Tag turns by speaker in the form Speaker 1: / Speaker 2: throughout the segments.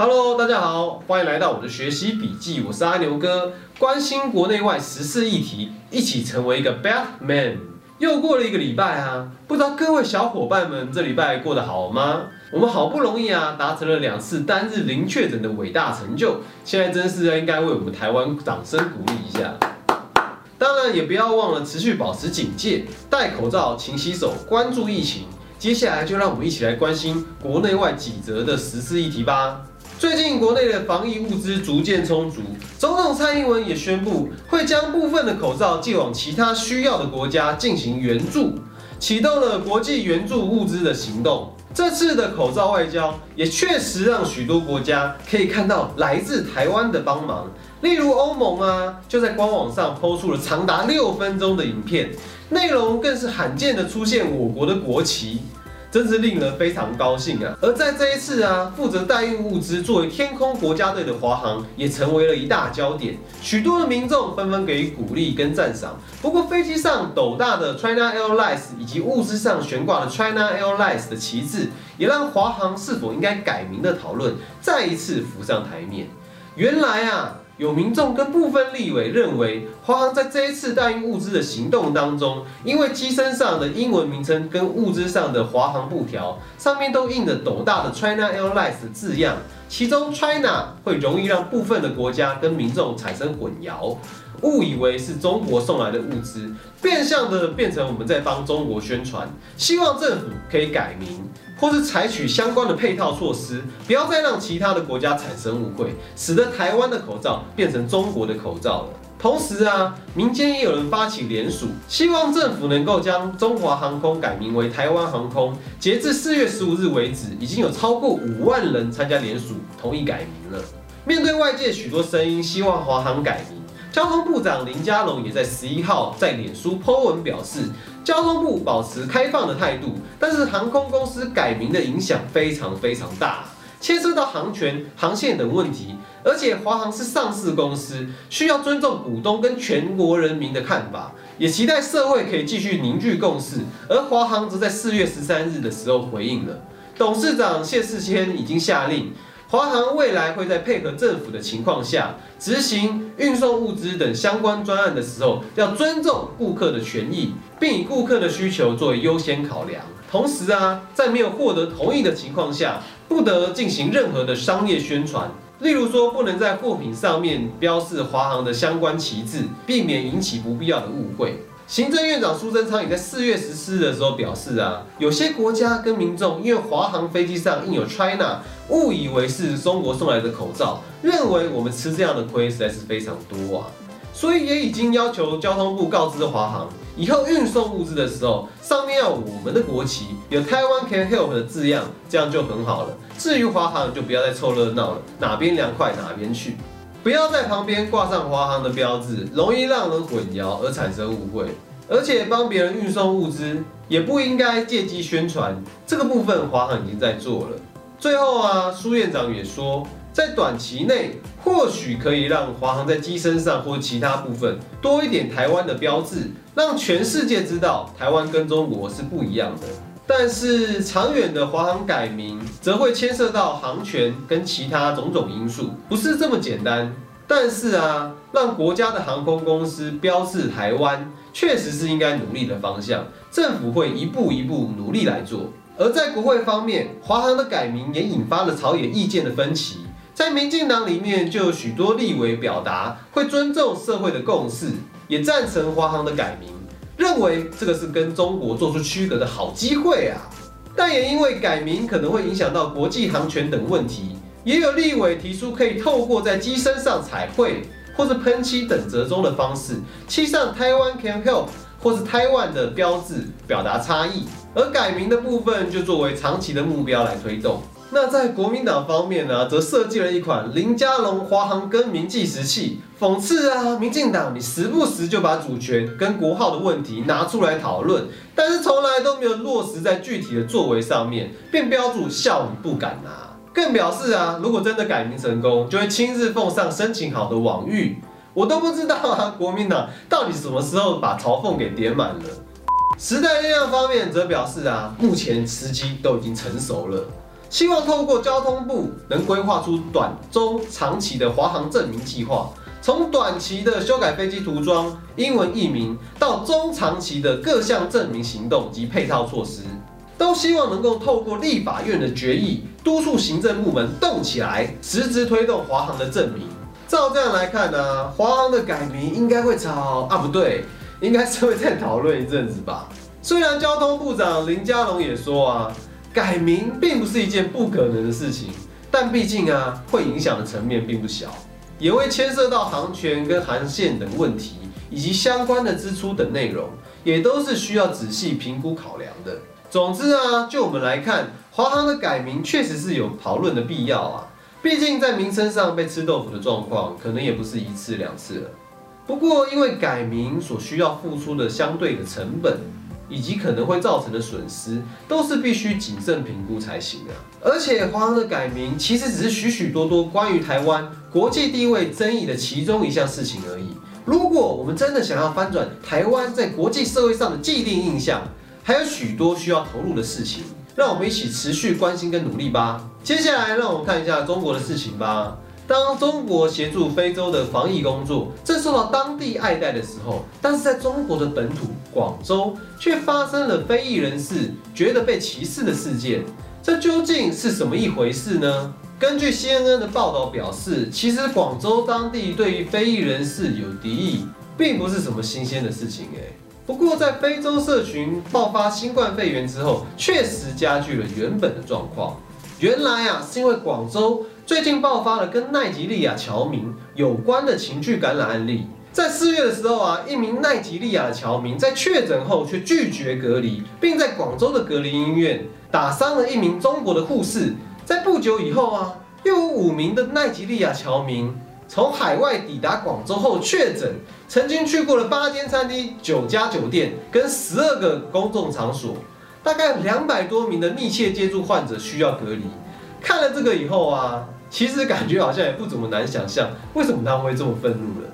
Speaker 1: Hello，大家好，欢迎来到我的学习笔记，我是阿牛哥，关心国内外时事议题，一起成为一个 Batman。又过了一个礼拜啊，不知道各位小伙伴们这礼拜过得好吗？我们好不容易啊，达成了两次单日零确诊的伟大成就，现在真是应该为我们台湾掌声鼓励一下。当然也不要忘了持续保持警戒，戴口罩、勤洗手，关注疫情。接下来就让我们一起来关心国内外几则的时事议题吧。最近国内的防疫物资逐渐充足，总统蔡英文也宣布会将部分的口罩寄往其他需要的国家进行援助，启动了国际援助物资的行动。这次的口罩外交也确实让许多国家可以看到来自台湾的帮忙，例如欧盟啊，就在官网上抛出了长达六分钟的影片，内容更是罕见的出现我国的国旗。真是令人非常高兴啊！而在这一次啊，负责代运物资作为天空国家队的华航也成为了一大焦点，许多的民众纷纷给予鼓励跟赞赏。不过，飞机上斗大的 China Airlines 以及物资上悬挂的 China Airlines 的旗帜，也让华航是否应该改名的讨论再一次浮上台面。原来啊。有民众跟部分立委认为，华航在这一次代运物资的行动当中，因为机身上的英文名称跟物资上的华航布条上面都印着斗大的 China Airlines 的字样，其中 China 会容易让部分的国家跟民众产生混淆，误以为是中国送来的物资，变相的变成我们在帮中国宣传，希望政府可以改名。或是采取相关的配套措施，不要再让其他的国家产生误会，使得台湾的口罩变成中国的口罩了。同时啊，民间也有人发起联署，希望政府能够将中华航空改名为台湾航空。截至四月十五日为止，已经有超过五万人参加联署，同意改名了。面对外界许多声音，希望华航改名。交通部长林佳龙也在十一号在脸书 po 文表示，交通部保持开放的态度，但是航空公司改名的影响非常非常大，牵涉到航权、航线等问题，而且华航是上市公司，需要尊重股东跟全国人民的看法，也期待社会可以继续凝聚共识。而华航则在四月十三日的时候回应了，董事长谢世谦已经下令。华航未来会在配合政府的情况下，执行运送物资等相关专案的时候，要尊重顾客的权益，并以顾客的需求作为优先考量。同时啊，在没有获得同意的情况下，不得进行任何的商业宣传，例如说不能在货品上面标示华航的相关旗帜，避免引起不必要的误会。行政院长苏贞昌也在四月十四日的时候表示啊，有些国家跟民众因为华航飞机上印有 China，误以为是中国送来的口罩，认为我们吃这样的亏实在是非常多啊，所以也已经要求交通部告知华航，以后运送物资的时候，上面要我们的国旗，有台湾 Can Help 的字样，这样就很好了。至于华航，就不要再凑热闹了，哪边凉快哪边去。不要在旁边挂上华航的标志，容易让人混淆而产生误会。而且帮别人运送物资，也不应该借机宣传。这个部分华航已经在做了。最后啊，苏院长也说，在短期内或许可以让华航在机身上或其他部分多一点台湾的标志，让全世界知道台湾跟中国是不一样的。但是长远的华航改名，则会牵涉到航权跟其他种种因素，不是这么简单。但是啊，让国家的航空公司标示台湾，确实是应该努力的方向。政府会一步一步努力来做。而在国会方面，华航的改名也引发了朝野意见的分歧。在民进党里面，就有许多立委表达会尊重社会的共识，也赞成华航的改名。认为这个是跟中国做出区隔的好机会啊，但也因为改名可能会影响到国际航权等问题，也有立委提出可以透过在机身上彩绘或是喷漆等折中的方式，漆上台湾 Can Help 或是台湾的标志，表达差异。而改名的部分就作为长期的目标来推动。那在国民党方面呢，则设计了一款林家龙华航更名计时器，讽刺啊，民进党你时不时就把主权跟国号的问题拿出来讨论，但是从来都没有落实在具体的作为上面，便标注笑你不敢拿，更表示啊，如果真的改名成功，就会亲自奉上申请好的网域，我都不知道啊，国民党到底什么时候把嘲讽给点满了？时代力量方面则表示啊，目前时机都已经成熟了。希望透过交通部能规划出短、中、长期的华航证明计划，从短期的修改飞机涂装、英文译名，到中长期的各项证明行动及配套措施，都希望能够透过立法院的决议，督促行政部门动起来，实质推动华航的证明。照这样来看呢，华航的改名应该会吵啊，不对，应该是会再讨论一阵子吧。虽然交通部长林佳龙也说啊。改名并不是一件不可能的事情，但毕竟啊，会影响的层面并不小，也会牵涉到航权跟航线等问题，以及相关的支出等内容，也都是需要仔细评估考量的。总之啊，就我们来看，华航的改名确实是有讨论的必要啊，毕竟在名称上被吃豆腐的状况，可能也不是一次两次了。不过因为改名所需要付出的相对的成本。以及可能会造成的损失，都是必须谨慎评估才行啊。而且华航的改名其实只是许许多多关于台湾国际地位争议的其中一项事情而已。如果我们真的想要翻转台湾在国际社会上的既定印象，还有许多需要投入的事情，让我们一起持续关心跟努力吧。接下来让我们看一下中国的事情吧。当中国协助非洲的防疫工作正受到当地爱戴的时候，但是在中国的本土广州却发生了非裔人士觉得被歧视的事件，这究竟是什么一回事呢？根据 CNN 的报道表示，其实广州当地对于非裔人士有敌意，并不是什么新鲜的事情诶。不过在非洲社群爆发新冠肺炎之后，确实加剧了原本的状况。原来啊，是因为广州。最近爆发了跟奈及利亚侨民有关的情绪感染案例。在四月的时候啊，一名奈及利亚的侨民在确诊后却拒绝隔离，并在广州的隔离医院打伤了一名中国的护士。在不久以后啊，又有五名的奈及利亚侨民从海外抵达广州后确诊，曾经去过了八间餐厅、九家酒店跟十二个公众场所，大概两百多名的密切接触患者需要隔离。看了这个以后啊。其实感觉好像也不怎么难想象，为什么他们会这么愤怒了？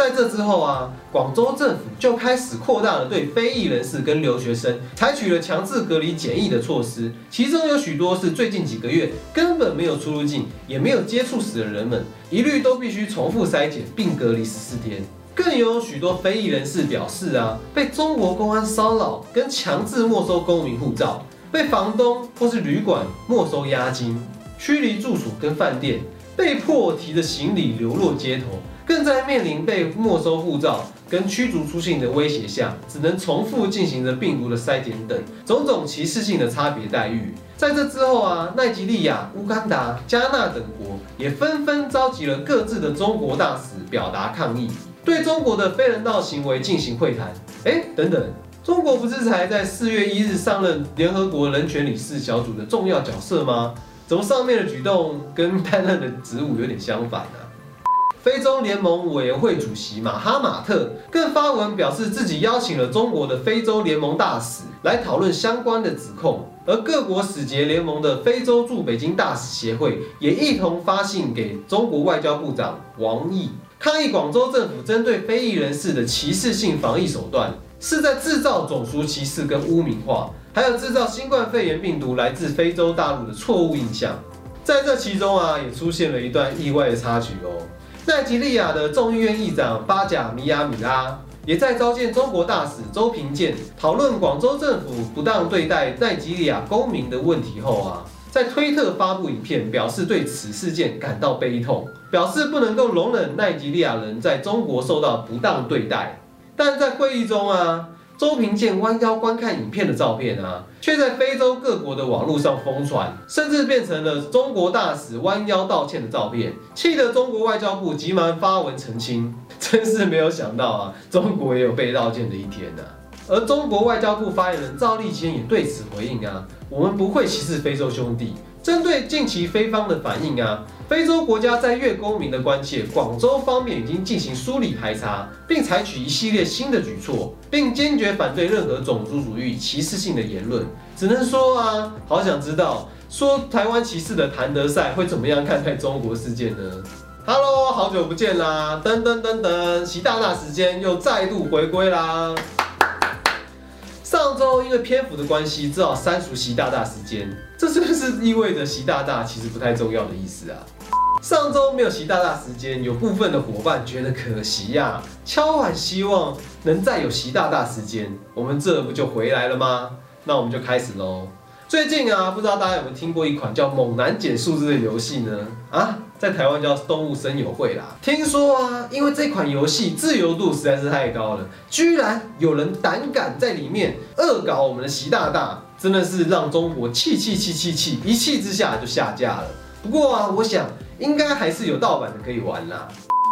Speaker 1: 在这之后啊，广州政府就开始扩大了对非裔人士跟留学生采取了强制隔离检疫的措施，其中有许多是最近几个月根本没有出入境，也没有接触史的人们，一律都必须重复筛检并隔离十四天。更有许多非裔人士表示啊，被中国公安骚扰跟强制没收公民护照，被房东或是旅馆没收押金。驱离住所跟饭店，被迫提着行李流落街头，更在面临被没收护照跟驱逐出境的威胁下，只能重复进行着病毒的筛检等种种歧视性的差别待遇。在这之后啊，奈及利亚、乌干达、加纳等国也纷纷召集了各自的中国大使表达抗议，对中国的非人道行为进行会谈。哎，等等，中国不是才在四月一日上任联合国人权理事小组的重要角色吗？怎么上面的举动跟担任的职务有点相反呢？非洲联盟委员会主席马哈马特更发文表示，自己邀请了中国的非洲联盟大使来讨论相关的指控，而各国使节联盟的非洲驻北京大使协会也一同发信给中国外交部长王毅，抗议广州政府针对非裔人士的歧视性防疫手段，是在制造种族歧视跟污名化。还有制造新冠肺炎病毒来自非洲大陆的错误印象，在这其中啊，也出现了一段意外的插曲哦。奈及利亚的众议院议长巴贾米亚米拉也在召见中国大使周平健，讨论广州政府不当对待奈及利亚公民的问题后啊，在推特发布影片，表示对此事件感到悲痛，表示不能够容忍奈及利亚人在中国受到不当对待。但在会议中啊。周平健弯腰观看影片的照片啊，却在非洲各国的网络上疯传，甚至变成了中国大使弯腰道歉的照片，气得中国外交部急忙发文澄清。真是没有想到啊，中国也有被道歉的一天呐。而中国外交部发言人赵立坚也对此回应啊，我们不会歧视非洲兄弟。针对近期非方的反应啊，非洲国家在粤公民的关切，广州方面已经进行梳理排查，并采取一系列新的举措，并坚决反对任何种族主义歧视性的言论。只能说啊，好想知道说台湾歧视的谭德赛会怎么样看待中国事件呢？Hello，好久不见啦！噔噔噔噔，习大大时间又再度回归啦！周因为篇幅的关系，只好删除习大大时间。这是不是意味着习大大其实不太重要的意思啊？上周没有习大大时间，有部分的伙伴觉得可惜呀，敲碗希望能再有习大大时间，我们这不就回来了吗？那我们就开始喽。最近啊，不知道大家有没有听过一款叫《猛男捡数字》的游戏呢？啊，在台湾叫动物森友会啦。听说啊，因为这款游戏自由度实在是太高了，居然有人胆敢在里面恶搞我们的习大大，真的是让中国气气气气气，一气之下就下架了。不过啊，我想应该还是有盗版的可以玩啦。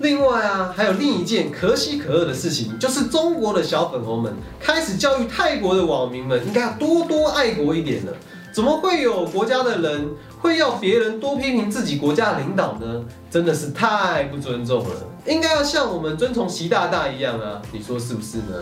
Speaker 1: 另外啊，还有另一件可喜可贺的事情，就是中国的小粉红们开始教育泰国的网民们，应该要多多爱国一点了。怎么会有国家的人会要别人多批评自己国家的领导呢？真的是太不尊重了。应该要像我们尊崇习大大一样啊，你说是不是呢？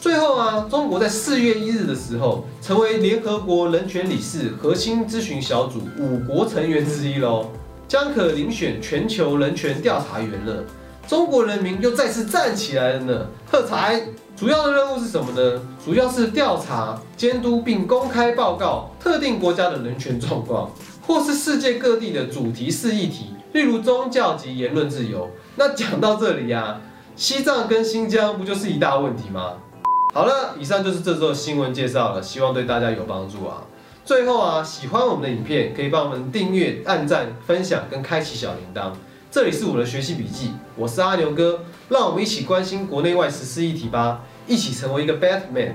Speaker 1: 最后啊，中国在四月一日的时候，成为联合国人权理事核心咨询小组五国成员之一喽。将可遴选全球人权调查员了，中国人民又再次站起来了呢！喝彩！主要的任务是什么呢？主要是调查、监督并公开报告特定国家的人权状况，或是世界各地的主题式议题，例如宗教及言论自由。那讲到这里呀，西藏跟新疆不就是一大问题吗？好了，以上就是这周的新闻介绍了，希望对大家有帮助啊！最后啊，喜欢我们的影片，可以帮我们订阅、按赞、分享跟开启小铃铛。这里是我的学习笔记，我是阿牛哥，让我们一起关心国内外时事议题吧，一起成为一个 Batman。